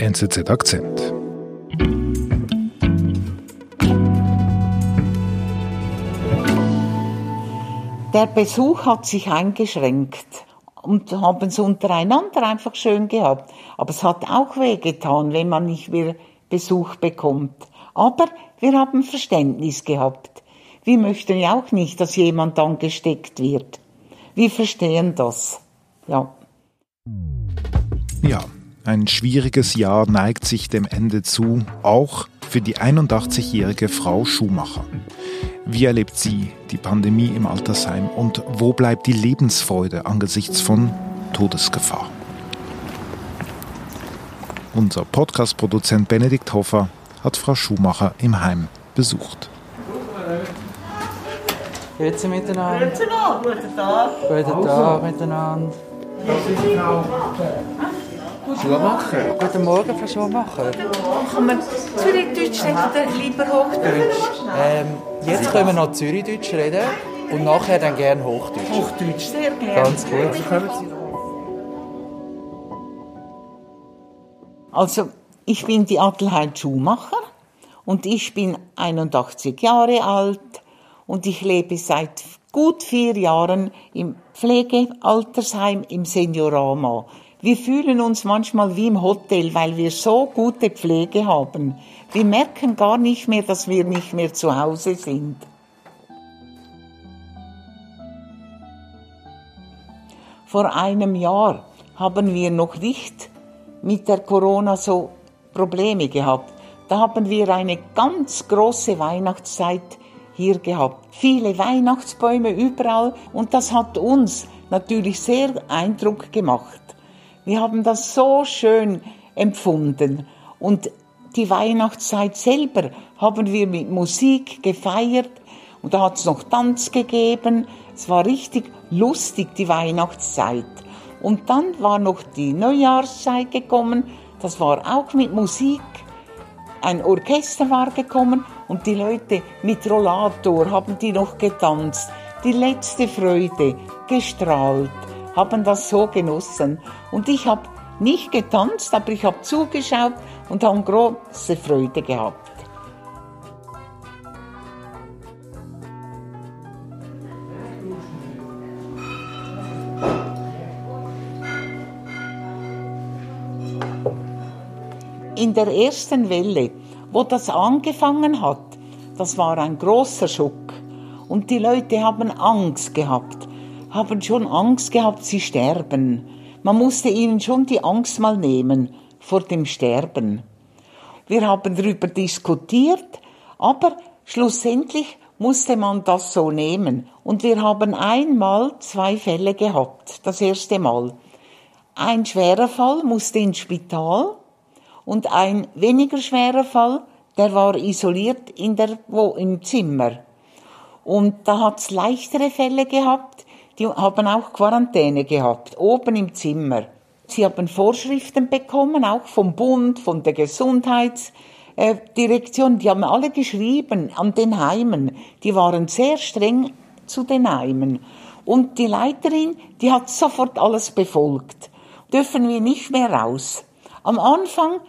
NZZ Akzent. Der Besuch hat sich eingeschränkt und haben es untereinander einfach schön gehabt. Aber es hat auch wehgetan, wenn man nicht mehr Besuch bekommt. Aber wir haben Verständnis gehabt. Wir möchten ja auch nicht, dass jemand angesteckt wird. Wir verstehen das. Ja. Ja, ein schwieriges Jahr neigt sich dem Ende zu, auch für die 81-jährige Frau Schumacher. Wie erlebt sie die Pandemie im Altersheim und wo bleibt die Lebensfreude angesichts von Todesgefahr? Unser Podcast-Produzent Benedikt Hoffer hat Frau Schumacher im Heim besucht. Grüezi miteinander. Grüezi noch, guten Tag. Guten Tag miteinander. Schuhmacher. Guten Morgen, Frau Schumacher. Kann man Zürichdeutsch reden oder lieber Hochdeutsch? Ähm, jetzt können wir noch Zürichdeutsch reden und nachher dann gerne Hochdeutsch. Hochdeutsch, sehr gerne. Ganz gut. Also, ich bin die Adelheid Schumacher und ich bin 81 Jahre alt und ich lebe seit gut vier Jahren im Pflegealtersheim im Seniorama. Wir fühlen uns manchmal wie im Hotel, weil wir so gute Pflege haben. Wir merken gar nicht mehr, dass wir nicht mehr zu Hause sind. Vor einem Jahr haben wir noch nicht mit der Corona so Probleme gehabt. Da haben wir eine ganz große Weihnachtszeit hier gehabt. Viele Weihnachtsbäume überall und das hat uns natürlich sehr Eindruck gemacht. Wir haben das so schön empfunden und die Weihnachtszeit selber haben wir mit Musik gefeiert und da hat es noch Tanz gegeben. Es war richtig lustig, die Weihnachtszeit. Und dann war noch die Neujahrszeit gekommen, das war auch mit Musik. Ein Orchester war gekommen und die Leute mit Rollator haben die noch getanzt. Die letzte Freude, gestrahlt, haben das so genossen. Und ich habe nicht getanzt, aber ich habe zugeschaut und habe große Freude gehabt. in der ersten Welle, wo das angefangen hat, das war ein großer Schock. Und die Leute haben Angst gehabt, haben schon Angst gehabt, sie sterben. Man musste ihnen schon die Angst mal nehmen vor dem Sterben. Wir haben darüber diskutiert, aber schlussendlich musste man das so nehmen. Und wir haben einmal zwei Fälle gehabt, das erste Mal. Ein schwerer Fall musste ins Spital und ein weniger schwerer Fall, der war isoliert in der, wo, im Zimmer. Und da hat's leichtere Fälle gehabt, die haben auch Quarantäne gehabt, oben im Zimmer. Sie haben Vorschriften bekommen, auch vom Bund, von der Gesundheitsdirektion. Die haben alle geschrieben an den Heimen. Die waren sehr streng zu den Heimen. Und die Leiterin, die hat sofort alles befolgt. Dürfen wir nicht mehr raus. Am Anfang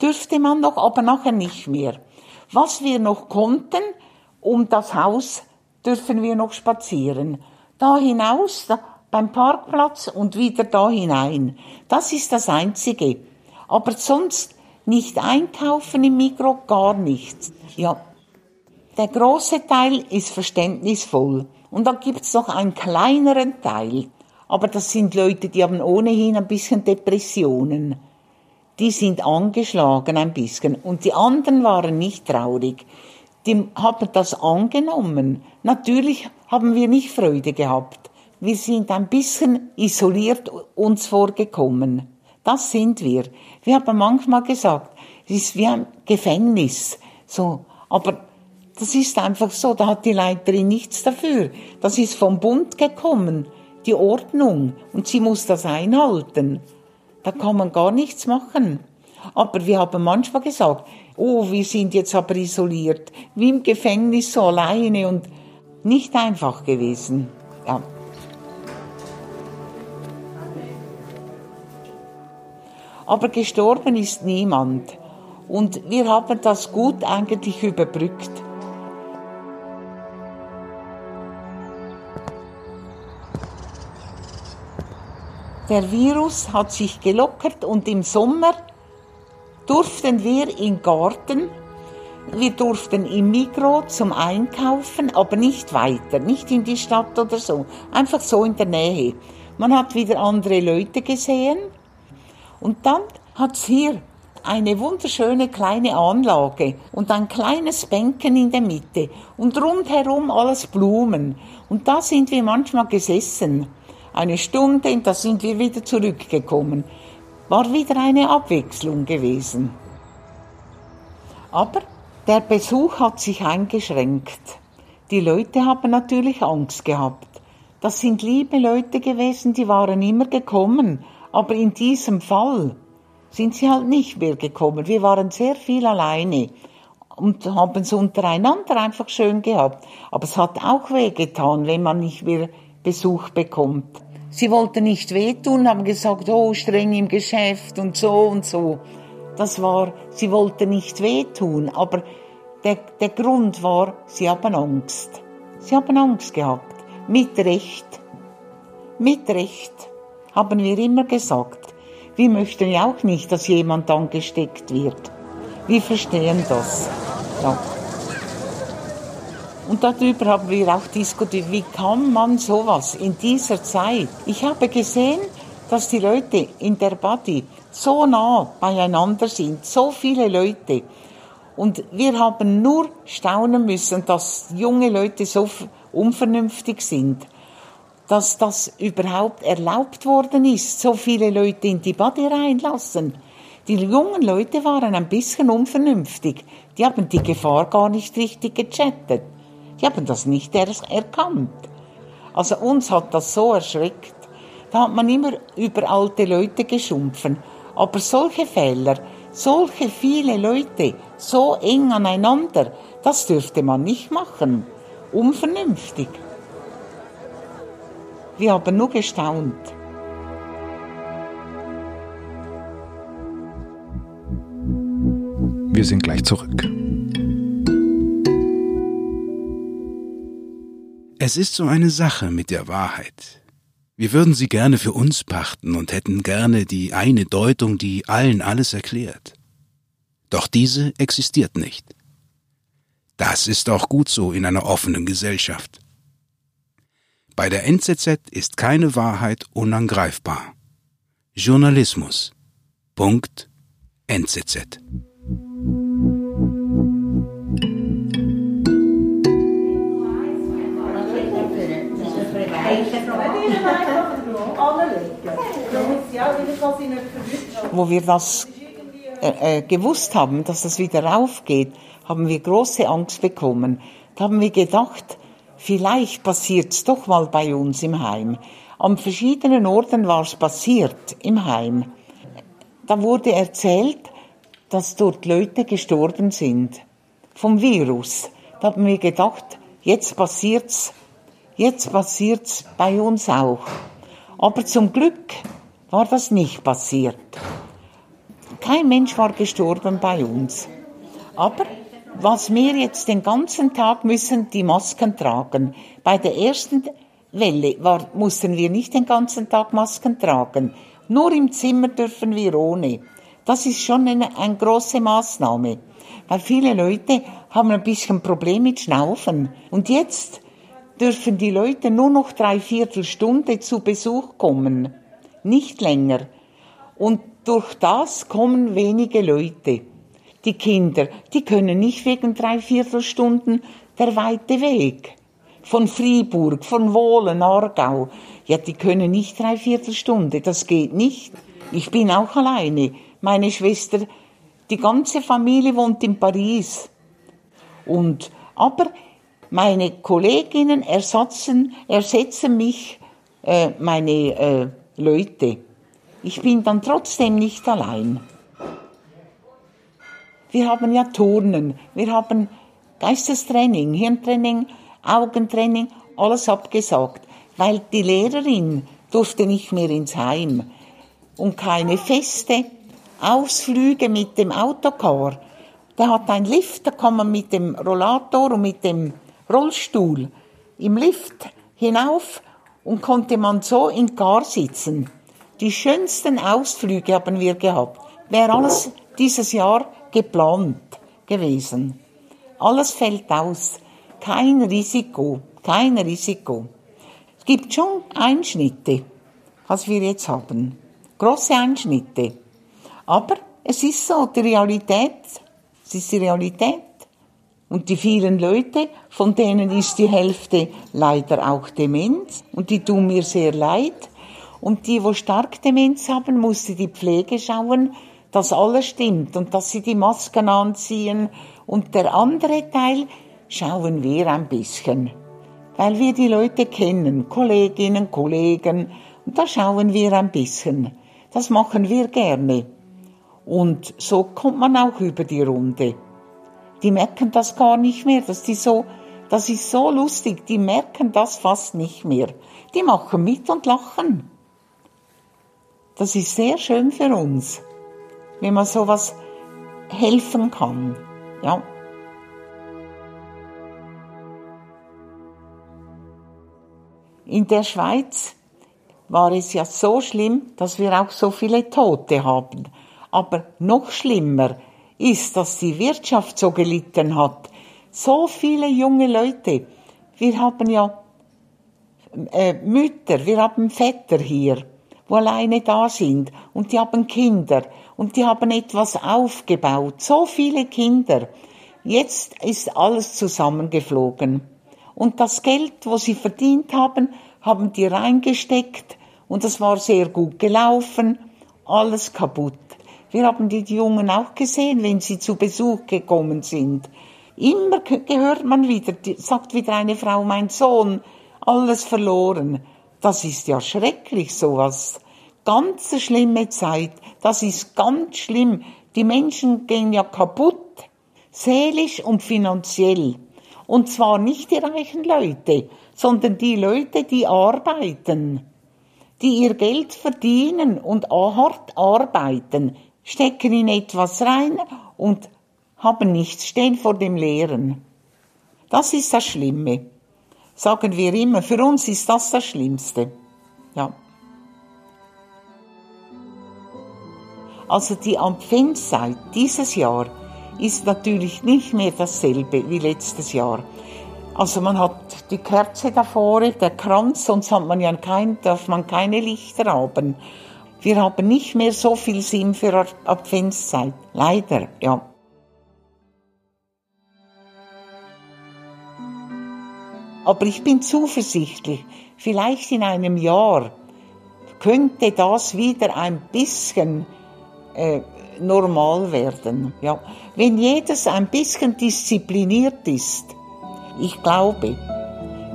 dürfte man noch, aber nachher nicht mehr. Was wir noch konnten, um das Haus dürfen wir noch spazieren. Da hinaus, da, beim Parkplatz und wieder da hinein. Das ist das Einzige. Aber sonst nicht einkaufen im Mikro, gar nichts. Ja. Der große Teil ist verständnisvoll. Und dann gibt's noch einen kleineren Teil. Aber das sind Leute, die haben ohnehin ein bisschen Depressionen die sind angeschlagen ein bisschen. Und die anderen waren nicht traurig. Die haben das angenommen. Natürlich haben wir nicht Freude gehabt. Wir sind ein bisschen isoliert uns vorgekommen. Das sind wir. Wir haben manchmal gesagt, es ist wie ein Gefängnis. So. Aber das ist einfach so. Da hat die Leiterin nichts dafür. Das ist vom Bund gekommen. Die Ordnung. Und sie muss das einhalten. Da kann man gar nichts machen. Aber wir haben manchmal gesagt, oh, wir sind jetzt aber isoliert, wie im Gefängnis so alleine und nicht einfach gewesen. Ja. Aber gestorben ist niemand. Und wir haben das gut eigentlich überbrückt. Der Virus hat sich gelockert und im Sommer durften wir in Garten, wir durften im Mikro zum Einkaufen, aber nicht weiter, nicht in die Stadt oder so, einfach so in der Nähe. Man hat wieder andere Leute gesehen und dann hat's hier eine wunderschöne kleine Anlage und ein kleines Bänken in der Mitte und rundherum alles Blumen. Und da sind wir manchmal gesessen eine Stunde und da sind wir wieder zurückgekommen. War wieder eine Abwechslung gewesen. Aber der Besuch hat sich eingeschränkt. Die Leute haben natürlich Angst gehabt. Das sind liebe Leute gewesen, die waren immer gekommen. Aber in diesem Fall sind sie halt nicht mehr gekommen. Wir waren sehr viel alleine und haben es untereinander einfach schön gehabt. Aber es hat auch wehgetan, wenn man nicht mehr Besuch bekommt. Sie wollten nicht wehtun, haben gesagt, oh, streng im Geschäft und so und so. Das war, sie wollten nicht wehtun, aber der, der Grund war, sie haben Angst. Sie haben Angst gehabt. Mit Recht. Mit Recht, haben wir immer gesagt. Wir möchten ja auch nicht, dass jemand angesteckt wird. Wir verstehen das. Ja. Und darüber haben wir auch diskutiert, wie kann man sowas in dieser Zeit? Ich habe gesehen, dass die Leute in der Body so nah beieinander sind, so viele Leute. Und wir haben nur staunen müssen, dass junge Leute so unvernünftig sind, dass das überhaupt erlaubt worden ist, so viele Leute in die Body reinlassen. Die jungen Leute waren ein bisschen unvernünftig. Die haben die Gefahr gar nicht richtig gechattet. Die haben das nicht erkannt. Also uns hat das so erschreckt. Da hat man immer über alte Leute geschumpfen. Aber solche Fehler, solche viele Leute, so eng aneinander, das dürfte man nicht machen. Unvernünftig. Wir haben nur gestaunt. Wir sind gleich zurück. Es ist so eine Sache mit der Wahrheit. Wir würden sie gerne für uns pachten und hätten gerne die eine Deutung, die allen alles erklärt. Doch diese existiert nicht. Das ist auch gut so in einer offenen Gesellschaft. Bei der NZZ ist keine Wahrheit unangreifbar. Journalismus. Punkt. NZZ. Wo wir das äh, äh, gewusst haben, dass das wieder aufgeht, haben wir große Angst bekommen. Da haben wir gedacht, vielleicht passiert es doch mal bei uns im Heim. An verschiedenen Orten war es passiert im Heim. Da wurde erzählt, dass dort Leute gestorben sind vom Virus. Da haben wir gedacht, jetzt passiert's Jetzt passiert's bei uns auch. Aber zum Glück war das nicht passiert. Kein Mensch war gestorben bei uns. Aber was wir jetzt den ganzen Tag müssen, die Masken tragen. Bei der ersten Welle war, mussten wir nicht den ganzen Tag Masken tragen. Nur im Zimmer dürfen wir ohne. Das ist schon eine, eine große Maßnahme. Weil viele Leute haben ein bisschen Problem mit Schnaufen. Und jetzt dürfen die Leute nur noch drei Viertelstunde zu Besuch kommen, nicht länger. Und durch das kommen wenige Leute. Die Kinder, die können nicht wegen drei Viertelstunden der weite Weg. Von Fribourg, von Wohlen, Aargau. Ja, die können nicht drei Viertelstunde, das geht nicht. Ich bin auch alleine. Meine Schwester, die ganze Familie wohnt in Paris. Und, aber meine Kolleginnen ersetzen, ersetzen mich, äh, meine äh, Leute. Ich bin dann trotzdem nicht allein. Wir haben ja Turnen, wir haben Geistestraining, Hirntraining, Augentraining, alles abgesagt, weil die Lehrerin durfte nicht mehr ins Heim und keine Feste Ausflüge mit dem Autocar. Der hat einen Lift, da kann man mit dem Rollator und mit dem Rollstuhl im Lift hinauf und konnte man so in Gar sitzen. Die schönsten Ausflüge haben wir gehabt. Wäre alles dieses Jahr geplant gewesen. Alles fällt aus. Kein Risiko, kein Risiko. Es gibt schon Einschnitte, was wir jetzt haben. Große Einschnitte. Aber es ist so, die Realität, es ist die Realität. Und die vielen Leute, von denen ist die Hälfte leider auch Demenz und die tun mir sehr leid. Und die, wo stark Demenz haben, musste die Pflege schauen, dass alles stimmt und dass sie die Masken anziehen. Und der andere Teil schauen wir ein bisschen, weil wir die Leute kennen, Kolleginnen, Kollegen, und da schauen wir ein bisschen. Das machen wir gerne. Und so kommt man auch über die Runde. Die merken das gar nicht mehr, dass die so, das ist so lustig, die merken das fast nicht mehr. Die machen mit und lachen. Das ist sehr schön für uns, wenn man sowas helfen kann. Ja. In der Schweiz war es ja so schlimm, dass wir auch so viele Tote haben. Aber noch schlimmer ist, dass die Wirtschaft so gelitten hat. So viele junge Leute. Wir haben ja äh, Mütter, wir haben Väter hier, wo alleine da sind und die haben Kinder und die haben etwas aufgebaut. So viele Kinder. Jetzt ist alles zusammengeflogen. Und das Geld, wo sie verdient haben, haben die reingesteckt und das war sehr gut gelaufen. Alles kaputt. Wir haben die Jungen auch gesehen, wenn sie zu Besuch gekommen sind. Immer gehört man wieder, sagt wieder eine Frau, mein Sohn, alles verloren. Das ist ja schrecklich, sowas. Ganz schlimme Zeit. Das ist ganz schlimm. Die Menschen gehen ja kaputt. Seelisch und finanziell. Und zwar nicht die reichen Leute, sondern die Leute, die arbeiten. Die ihr Geld verdienen und hart arbeiten stecken in etwas rein und haben nichts, stehen vor dem Leeren. Das ist das Schlimme. Sagen wir immer, für uns ist das das Schlimmste. Ja. Also die Adventszeit dieses Jahr ist natürlich nicht mehr dasselbe wie letztes Jahr. Also man hat die Kerze davor, der Kranz, sonst hat man ja kein, darf man keine Lichter haben. Wir haben nicht mehr so viel Sinn für Adventszeit. Leider, ja. Aber ich bin zuversichtlich, vielleicht in einem Jahr könnte das wieder ein bisschen äh, normal werden. Ja. Wenn jedes ein bisschen diszipliniert ist, ich glaube,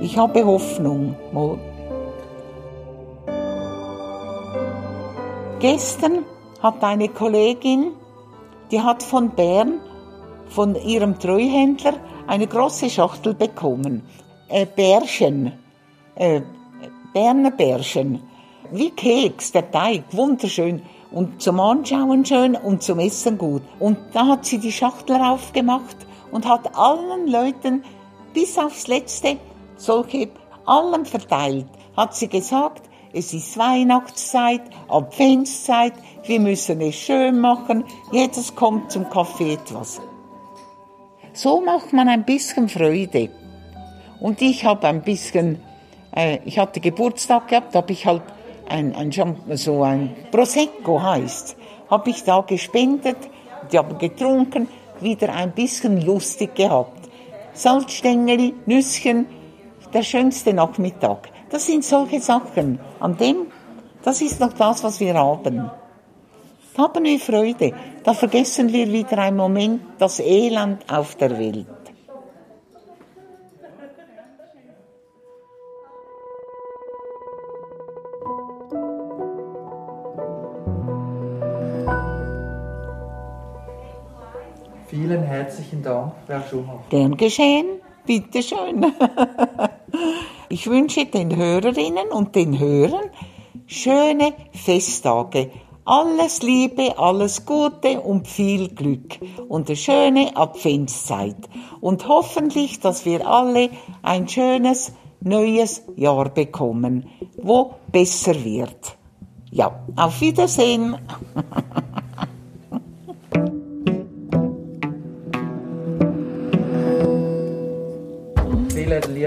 ich habe Hoffnung. Gestern hat eine Kollegin, die hat von Bern, von ihrem Treuhändler, eine große Schachtel bekommen. Äh, Bärchen, äh, Berner Bärchen, wie Keks, der Teig, wunderschön. Und zum Anschauen schön und zum Essen gut. Und da hat sie die Schachtel aufgemacht und hat allen Leuten bis aufs Letzte solche, allen verteilt, hat sie gesagt, es ist Weihnachtszeit, Adventszeit, wir müssen es schön machen, jedes kommt zum Kaffee etwas. So macht man ein bisschen Freude. Und ich habe ein bisschen, äh, ich hatte Geburtstag gehabt, habe ich halt ein, ein, so ein Prosecco heißt, habe ich da gespendet, die haben getrunken, wieder ein bisschen lustig gehabt. Salzstängeli, Nüsschen, der schönste Nachmittag. Das sind solche Sachen. An dem, das ist noch das, was wir haben. Da haben wir Freude. Da vergessen wir wieder einen Moment das Elend auf der Welt. Vielen herzlichen Dank, Frau Schumacher. Gern geschehen. Bitte schön. Ich wünsche den Hörerinnen und den Hörern schöne Festtage, Alles Liebe, alles Gute und viel Glück und eine schöne Adventszeit. Und hoffentlich, dass wir alle ein schönes neues Jahr bekommen, wo besser wird. Ja, auf Wiedersehen.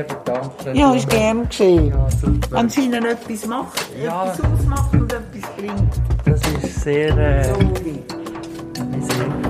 lieben Dank. Ja, ist gern geschehen. Ja, super. Wenn sie ihnen etwas macht, Ja. etwas ausmacht und etwas bringt. Das ist sehr, äh, So sehr.